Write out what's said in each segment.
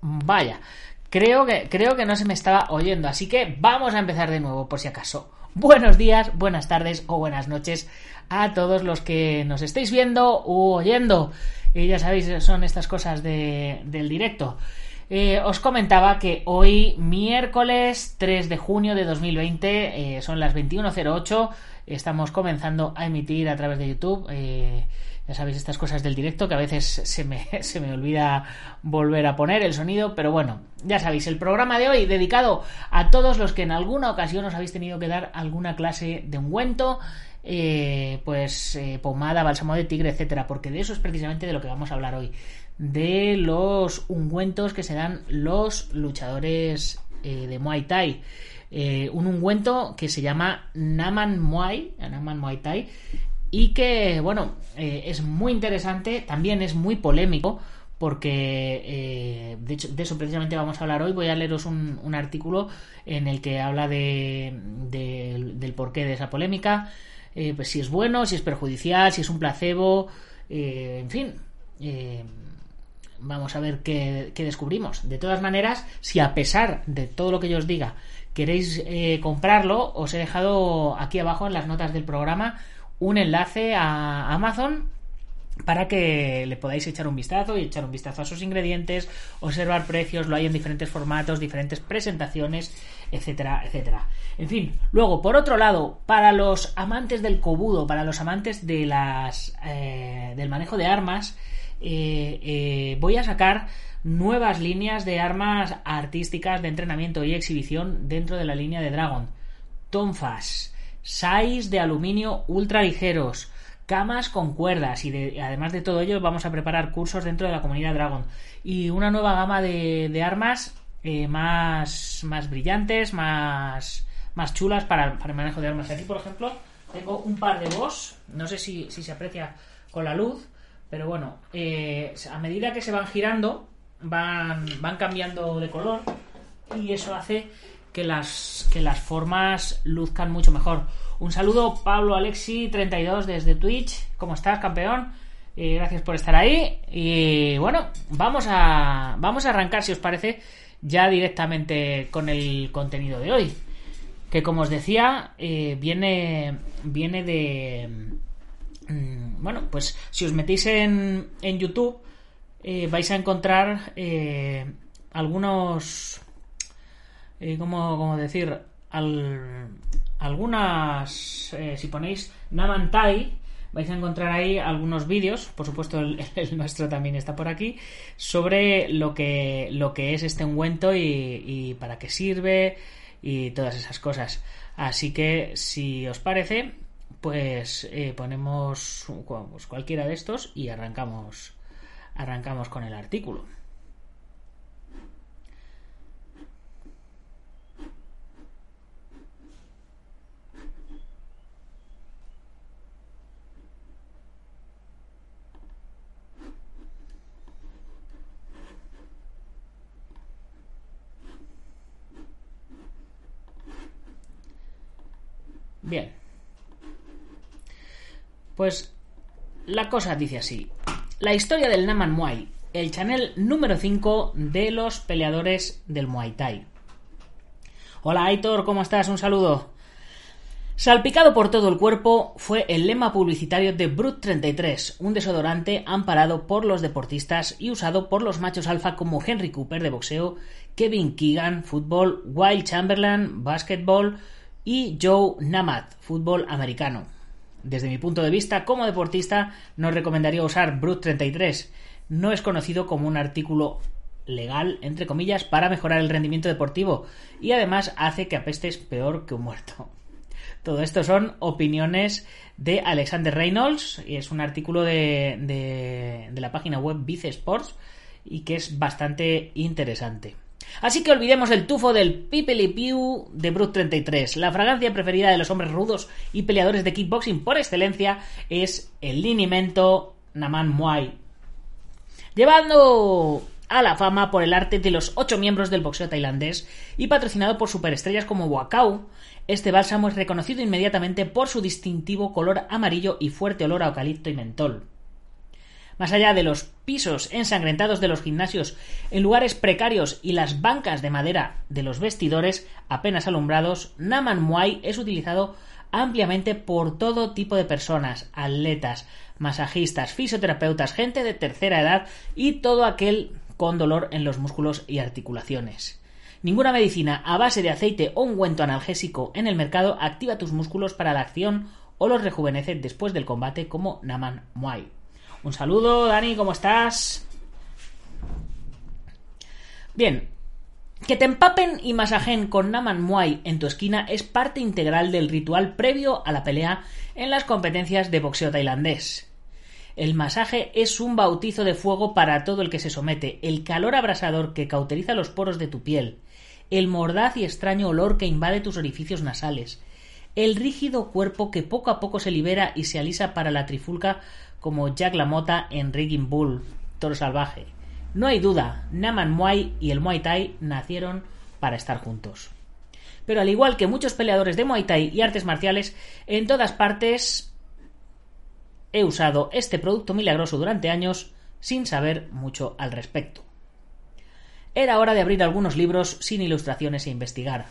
Vaya, creo que, creo que no se me estaba oyendo, así que vamos a empezar de nuevo, por si acaso. Buenos días, buenas tardes o buenas noches a todos los que nos estéis viendo u oyendo. Y ya sabéis, son estas cosas de, del directo. Eh, os comentaba que hoy, miércoles 3 de junio de 2020, eh, son las 21.08, estamos comenzando a emitir a través de YouTube. Eh, ya sabéis estas cosas del directo que a veces se me, se me olvida volver a poner el sonido, pero bueno, ya sabéis, el programa de hoy dedicado a todos los que en alguna ocasión os habéis tenido que dar alguna clase de ungüento, eh, pues eh, pomada, bálsamo de tigre, etcétera, porque de eso es precisamente de lo que vamos a hablar hoy, de los ungüentos que se dan los luchadores eh, de Muay Thai. un ungüento que se llama Naman Muay, Naman Muay Thai, y que, bueno, eh, es muy interesante, también es muy polémico, porque eh, de, hecho, de eso precisamente vamos a hablar hoy. Voy a leeros un, un artículo en el que habla de, del porqué de esa polémica, eh, pues si es bueno, si es perjudicial, si es un placebo, en fin. vamos a ver qué, qué, descubrimos. De todas maneras, si a pesar de todo lo que yo os diga queréis comprarlo, os he dejado aquí abajo en las notas del programa un enlace a Amazon para que le podáis echar un vistazo y echar un vistazo a sus ingredientes, observar precios, lo hay en diferentes formatos, diferentes presentaciones, etcétera, etcétera. En fin, luego, por otro lado, para los amantes del cobudo, para los amantes de las eh, del manejo de armas, eh, eh, voy a sacar nuevas líneas de armas artísticas de entrenamiento y exhibición dentro de la línea de Dragon. Tonfas. SAIs de aluminio ultra ligeros, camas con cuerdas y además de todo ello vamos a preparar cursos dentro de la comunidad Dragon y una nueva gama de, armas eh, más, más brillantes, más, más chulas para, el manejo de armas. Aquí, por ejemplo, tengo un par de boss, no sé si, se aprecia con la luz, pero bueno, eh, a medida que se van girando, van, van cambiando de color y eso hace que las, que las formas luzcan mucho mejor. Un saludo, Pablo Alexi 32 desde Twitch. ¿Cómo estás, campeón? Eh, gracias por estar ahí. Y bueno, vamos a, vamos a arrancar, si os parece, ya directamente con el contenido de hoy. Que como os decía, eh, viene, viene de... Mm, bueno, pues si os metéis en, en YouTube, eh, vais a encontrar algunos eh, ¿cómo, decir? algunas, eh, si ponéis Namantai, vais a encontrar ahí algunos vídeos, por supuesto el, nuestro también está por aquí, sobre lo que, lo que es este ungüento y, para qué sirve y todas esas cosas. Así que si os parece, pues eh, ponemos pues, cualquiera de estos y arrancamos, arrancamos con el artículo. Bien. Pues la cosa dice así. La historia del Naman Muay, el channel número 5 de los peleadores del Muay Thai. Hola Aitor, ¿cómo estás? Un saludo. Salpicado por todo el cuerpo fue el lema publicitario de Brut 33, un desodorante amparado por los deportistas y usado por los machos alfa como Henry Cooper de boxeo, Kevin Keegan, fútbol, Wild Chamberlain, básquetbol y Joe Namath, fútbol americano. Desde mi punto de vista, como deportista, no recomendaría usar Brut 33. No es conocido como un artículo legal, entre comillas, para mejorar el rendimiento deportivo y además hace que apestes peor que un muerto. Todo esto son opiniones de Alexander Reynolds y es un artículo de, de, la página web Vice Sports y que es bastante interesante. Así que olvidemos el tufo del Pipeli Pew de Brut 33. La fragancia preferida de los hombres rudos y peleadores de kickboxing por excelencia es el linimento Naman Muay. Llevando a la fama por el arte de los ocho miembros del boxeo tailandés y patrocinado por superestrellas como Wakao, este bálsamo es reconocido inmediatamente por su distintivo color amarillo y fuerte olor a eucalipto y mentol. Más allá de los pisos ensangrentados de los gimnasios en lugares precarios y las bancas de madera de los vestidores apenas alumbrados, Naman Muay es utilizado ampliamente por todo tipo de personas, atletas, masajistas, fisioterapeutas, gente de tercera edad y todo aquel con dolor en los músculos y articulaciones. Ninguna medicina a base de aceite o ungüento analgésico en el mercado activa tus músculos para la acción o los rejuvenece después del combate como Naman Muay. Un saludo, Dani, ¿cómo estás? Bien, que te empapen y masajen con Naman Muay en tu esquina es parte integral del ritual previo a la pelea en las competencias de boxeo tailandés. El masaje es un bautizo de fuego para todo el que se somete, el calor abrasador que cauteriza los poros de tu piel, el mordaz y extraño olor que invade tus orificios nasales, el rígido cuerpo que poco a poco se libera y se alisa para la trifulca como Jack LaMotta en Rigging Bull, Toro Salvaje. No hay duda, Naman Muay y el Muay Thai nacieron para estar juntos. Pero al igual que muchos peleadores de Muay Thai y artes marciales, en todas partes He usado este producto milagroso durante años sin saber mucho al respecto. Era hora de abrir algunos libros sin ilustraciones e investigar.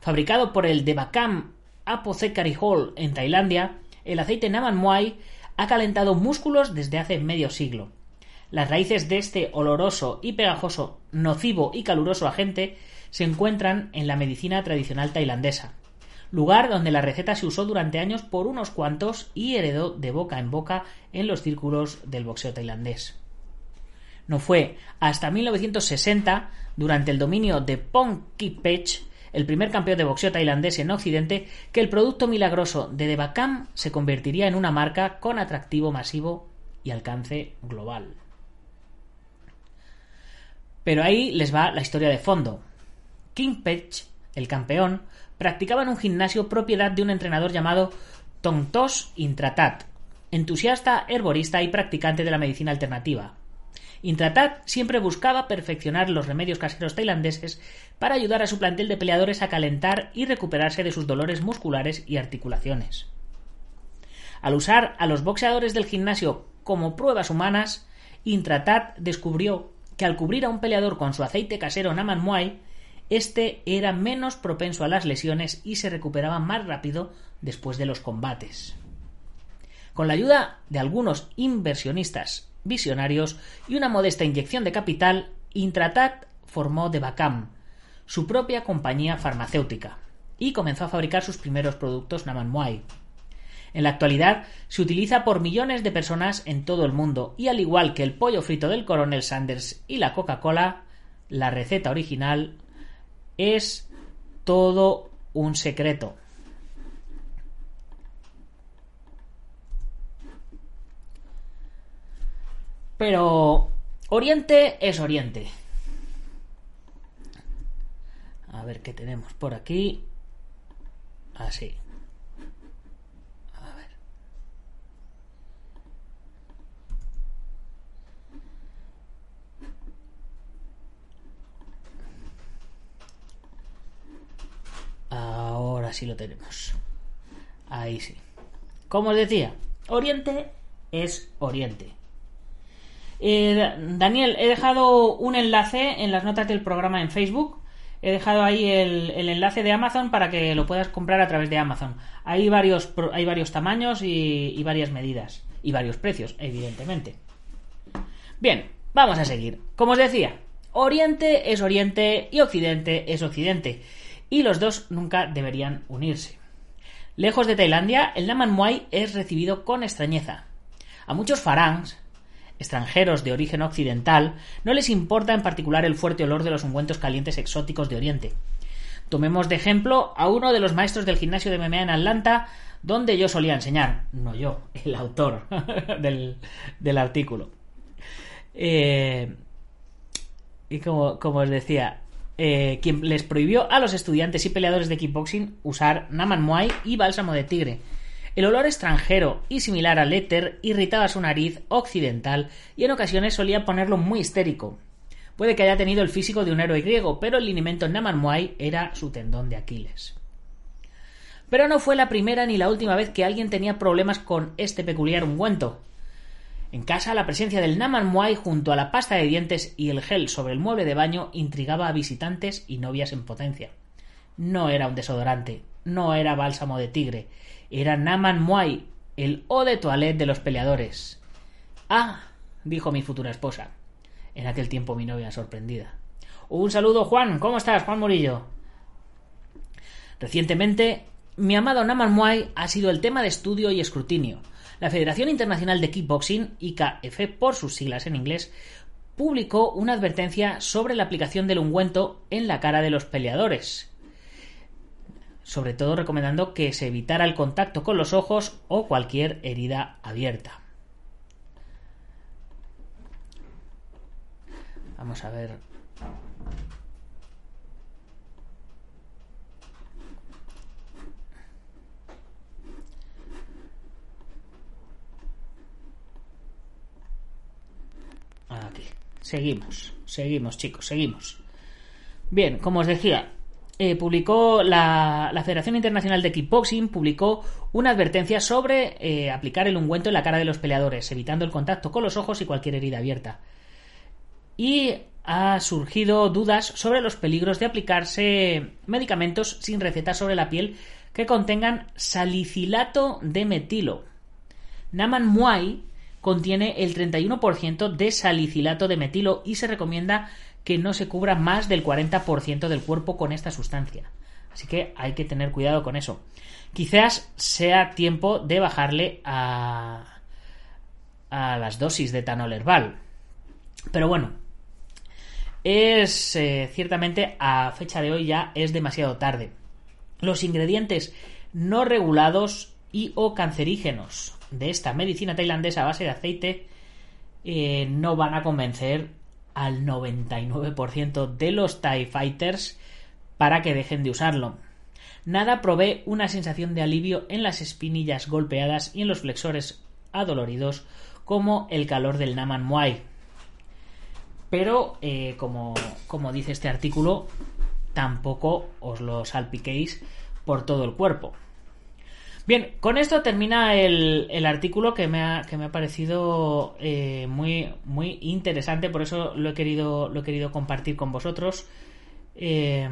Fabricado por el Devakam Apothecary Hall en Tailandia, el aceite Naman Muay ha calentado músculos desde hace medio siglo. Las raíces de este oloroso y pegajoso, nocivo y caluroso agente se encuentran en la medicina tradicional tailandesa, lugar donde la receta se usó durante años por unos cuantos y heredó de boca en boca en los círculos del boxeo tailandés. No fue hasta 1960, durante el dominio de Pong Pech, el primer campeón de boxeo tailandés en Occidente, que el producto milagroso de Devakam se convertiría en una marca con atractivo masivo y alcance global. Pero ahí les va la historia de fondo. King Pech, el campeón, practicaba en un gimnasio propiedad de un entrenador llamado Tongtos Intratat, entusiasta, herborista y practicante de la medicina alternativa. Intratat siempre buscaba perfeccionar los remedios caseros tailandeses para ayudar a su plantel de peleadores a calentar y recuperarse de sus dolores musculares y articulaciones. Al usar a los boxeadores del gimnasio como pruebas humanas, Intratat descubrió que al cubrir a un peleador con su aceite casero Naman Muay, este era menos propenso a las lesiones y se recuperaba más rápido después de los combates. Con la ayuda de algunos inversionistas visionarios y una modesta inyección de capital, Intratat formó Devacam, su propia compañía farmacéutica, y comenzó a fabricar sus primeros productos Namanmuay. En la actualidad se utiliza por millones de personas en todo el mundo y al igual que el pollo frito del coronel Sanders y la Coca-Cola, la receta original es todo un secreto. Pero Oriente es Oriente. A ver qué tenemos por aquí. Así. Ahora sí lo tenemos. Ahí sí. Como os decía, Oriente es Oriente. Eh, Daniel, he dejado un enlace en las notas del programa en Facebook. He dejado ahí el, enlace de Amazon para que lo puedas comprar a través de Amazon. Hay varios, hay varios tamaños y, varias medidas. Y varios precios, evidentemente. Bien, vamos a seguir. Como os decía, Oriente es Oriente y Occidente es Occidente. Y los dos nunca deberían unirse. Lejos de Tailandia, el Naman Muay es recibido con extrañeza. A muchos farangs, extranjeros de origen occidental, no les importa en particular el fuerte olor de los ungüentos calientes exóticos de Oriente. Tomemos de ejemplo a uno de los maestros del gimnasio de MMA en Atlanta, donde yo solía enseñar, no yo, el autor del, artículo. Eh, y como, como, os decía, eh, quien les prohibió a los estudiantes y peleadores de kickboxing usar Naman Muay y bálsamo de tigre, el olor extranjero y similar al éter irritaba su nariz occidental y en ocasiones solía ponerlo muy histérico. Puede que haya tenido el físico de un héroe griego, pero el linimento Naman era su tendón de Aquiles. Pero no fue la primera ni la última vez que alguien tenía problemas con este peculiar ungüento. En casa, la presencia del Naman junto a la pasta de dientes y el gel sobre el mueble de baño intrigaba a visitantes y novias en potencia. No era un desodorante, no era bálsamo de tigre, era Naman Muay, el O de toilette de los peleadores. Ah, dijo mi futura esposa. En aquel tiempo mi novia sorprendida. Un saludo, Juan. ¿Cómo estás, Juan Murillo? Recientemente, mi amado Naman Muay ha sido el tema de estudio y escrutinio. La Federación Internacional de Kickboxing, IKF por sus siglas en inglés, publicó una advertencia sobre la aplicación del ungüento en la cara de los peleadores sobre todo recomendando que se evitara el contacto con los ojos o cualquier herida abierta. Vamos a ver. Aquí. Seguimos, seguimos chicos, seguimos. Bien, como os decía, eh, publicó la, Federación Internacional de Kickboxing publicó una advertencia sobre eh, aplicar el ungüento en la cara de los peleadores, evitando el contacto con los ojos y cualquier herida abierta. Y ha surgido dudas sobre los peligros de aplicarse medicamentos sin receta sobre la piel que contengan salicilato de metilo. Naman Muay contiene el 31% de salicilato de metilo y se recomienda que no se cubra más del 40% del cuerpo con esta sustancia. Así que hay que tener cuidado con eso. Quizás sea tiempo de bajarle a, las dosis de etanol herbal. Pero bueno, es eh, ciertamente a fecha de hoy ya es demasiado tarde. Los ingredientes no regulados y o cancerígenos de esta medicina tailandesa a base de aceite eh, no van a convencer al 99% de los TIE Fighters para que dejen de usarlo. Nada provee una sensación de alivio en las espinillas golpeadas y en los flexores adoloridos como el calor del Naman Muay. Pero, eh, como, como dice este artículo, tampoco os lo salpiquéis por todo el cuerpo. Bien, con esto termina el, artículo que me ha, que me ha parecido eh, muy, muy interesante, por eso lo he querido, lo he querido compartir con vosotros. Eh,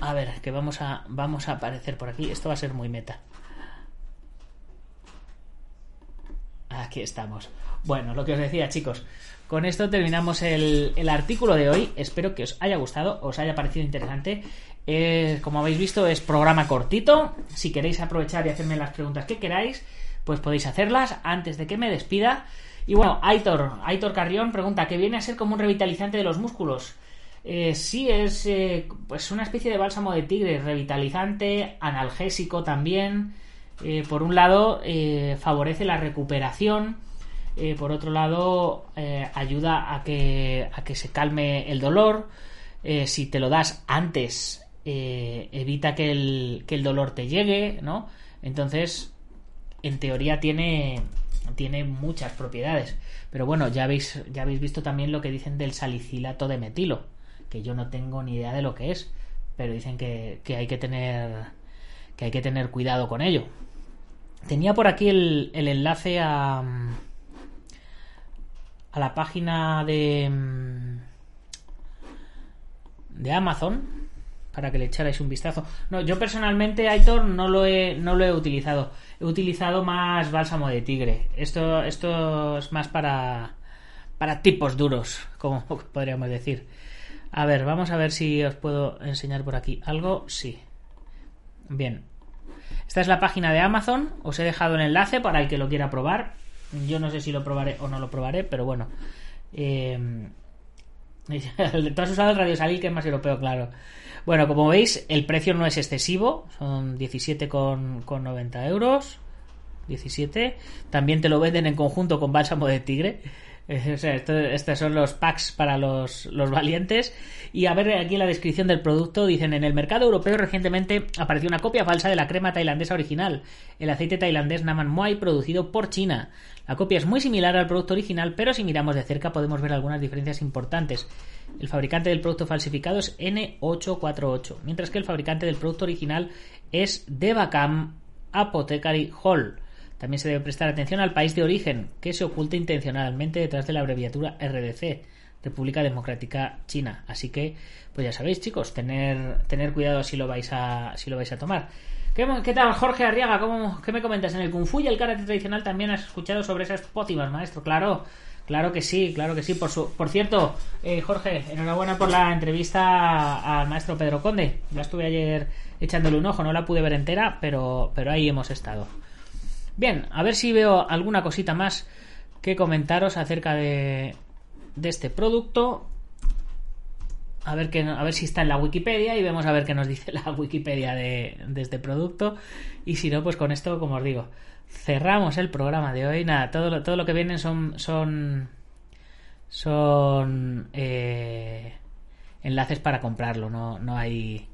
a ver, que vamos a, vamos a aparecer por aquí. Esto va a ser muy meta. Aquí estamos. Bueno, lo que os decía, chicos. Con esto terminamos el, artículo de hoy. Espero que os haya gustado, os haya parecido interesante. Eh, como habéis visto, es programa cortito. Si queréis aprovechar y hacerme las preguntas que queráis, pues podéis hacerlas antes de que me despida. Y bueno, Aitor, Aitor Carrión pregunta, ¿qué viene a ser como un revitalizante de los músculos? Eh, sí, es eh, pues una especie de bálsamo de tigre, revitalizante, analgésico también. por un lado, favorece la recuperación. Por otro lado, ayuda a que, a que se calme el dolor. si te lo das antes eh, evita que el, que el dolor te llegue, ¿no? Entonces, en teoría tiene, tiene muchas propiedades. Pero bueno, ya habéis, ya habéis visto también lo que dicen del salicilato de metilo, que yo no tengo ni idea de lo que es, pero dicen que, que hay que tener que hay que tener cuidado con ello. Tenía por aquí el, el enlace a, a la página de, de Amazon para que le echarais un vistazo. No, yo personalmente, Aitor, no lo he, no lo he utilizado. He utilizado más bálsamo de tigre. Esto, esto es más para, para tipos duros, como podríamos decir. A ver, vamos a ver si os puedo enseñar por aquí algo. Sí. Bien. Esta es la página de Amazon. Os he dejado el enlace para el que lo quiera probar. Yo no sé si lo probaré o no lo probaré, pero bueno. Eh... Tú has usado el Radio Salil, que es más europeo, claro. Bueno, como veis, el precio no es excesivo, son 17,90 euros. 17. También te lo venden en conjunto con bálsamo de tigre. Estos son los packs para los, los, valientes. Y a ver aquí en la descripción del producto, dicen, en el mercado europeo recientemente apareció una copia falsa de la crema tailandesa original, el aceite tailandés Naman Muay producido por China. La copia es muy similar al producto original, pero si miramos de cerca podemos ver algunas diferencias importantes. El fabricante del producto falsificado es N848, mientras que el fabricante del producto original es Devacam Apothecary Hall. También se debe prestar atención al país de origen, que se oculta intencionalmente detrás de la abreviatura RDC, República Democrática China. Así que, pues ya sabéis, chicos, tener, tener cuidado si lo vais a, si lo vais a tomar. ¿Qué, tal, Jorge Arriaga? ¿Cómo, ¿Qué me comentas? ¿En el Kung Fu y el karate tradicional también has escuchado sobre esas pócimas, maestro? Claro, Claro que sí, claro que sí. Por, su, por cierto, eh, Jorge, enhorabuena por la entrevista al maestro Pedro Conde. Ya estuve ayer echándole un ojo, no la pude ver entera, pero, pero ahí hemos estado. Bien, a ver si veo alguna cosita más que comentaros acerca de, este producto. A ver, que, a ver si está en la Wikipedia y vemos a ver qué nos dice la Wikipedia de, de este producto. Y si no, pues con esto, como os digo, cerramos el programa de hoy. Nada, todo lo, todo lo que vienen son. son. son. Eh, enlaces para comprarlo. No, no hay.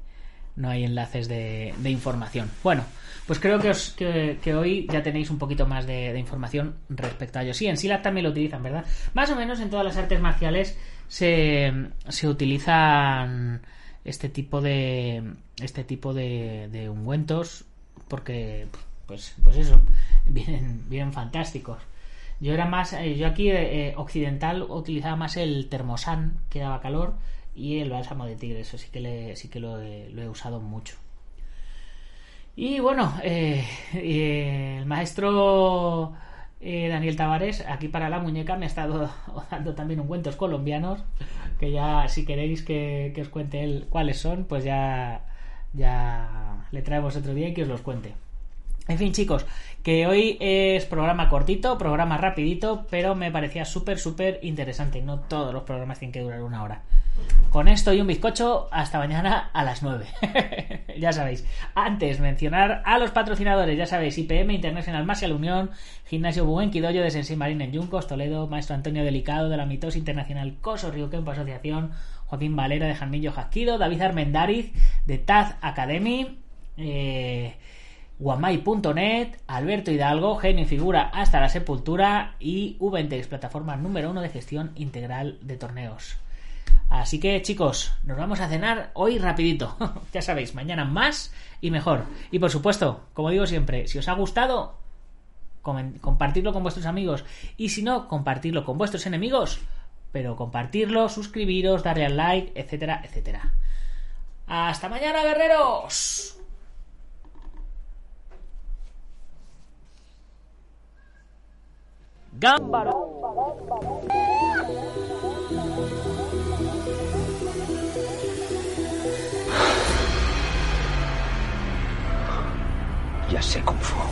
No hay enlaces de, de información. Bueno, pues creo que, os, que, hoy ya tenéis un poquito más de, de, información respecto a ello. Sí, en SILAC también lo utilizan, ¿verdad? Más o menos en todas las artes marciales se, se utilizan este tipo de este tipo de, de ungüentos porque pues, pues eso, vienen, bien fantásticos. Yo era más, eh, yo aquí eh, occidental utilizaba más el termosan que daba calor y el bálsamo de tigre, eso sí que, sí que lo, he, usado mucho. Y bueno, eh, el maestro Daniel Tavares, aquí para la muñeca, me ha estado dando también un cuentos colombianos, que ya si queréis que, que, os cuente él cuáles son, pues ya, ya le traemos otro día y que os los cuente. En fin, chicos, que hoy es programa cortito, programa rapidito, pero me parecía súper, súper interesante. No todos los programas tienen que durar una hora. Con esto y un bizcocho, hasta mañana a las 9. ya sabéis. Antes, mencionar a los patrocinadores, ya sabéis, IPM International Martial Unión, Gimnasio Buenquidoyo de Sensei Marín en Yuncos, Toledo, Maestro Antonio Delicado de la Mitos Internacional Coso Río Kempo Asociación, Joaquín Valera de Jarmillo Jasquido, David Armendariz de Taz Academy, eh Guamay.net, Alberto Hidalgo, genio figura hasta la sepultura y Ventex, plataforma número uno de gestión integral de torneos. Así que chicos, nos vamos a cenar hoy rapidito. ya sabéis, mañana más y mejor. Y por supuesto, como digo siempre, si os ha gustado, compartirlo con vuestros amigos. Y si no, compartirlo con vuestros enemigos. Pero compartirlo, suscribiros, darle al like, etcétera, etcétera. Hasta mañana, guerreros. Gámbaro. já sei como for.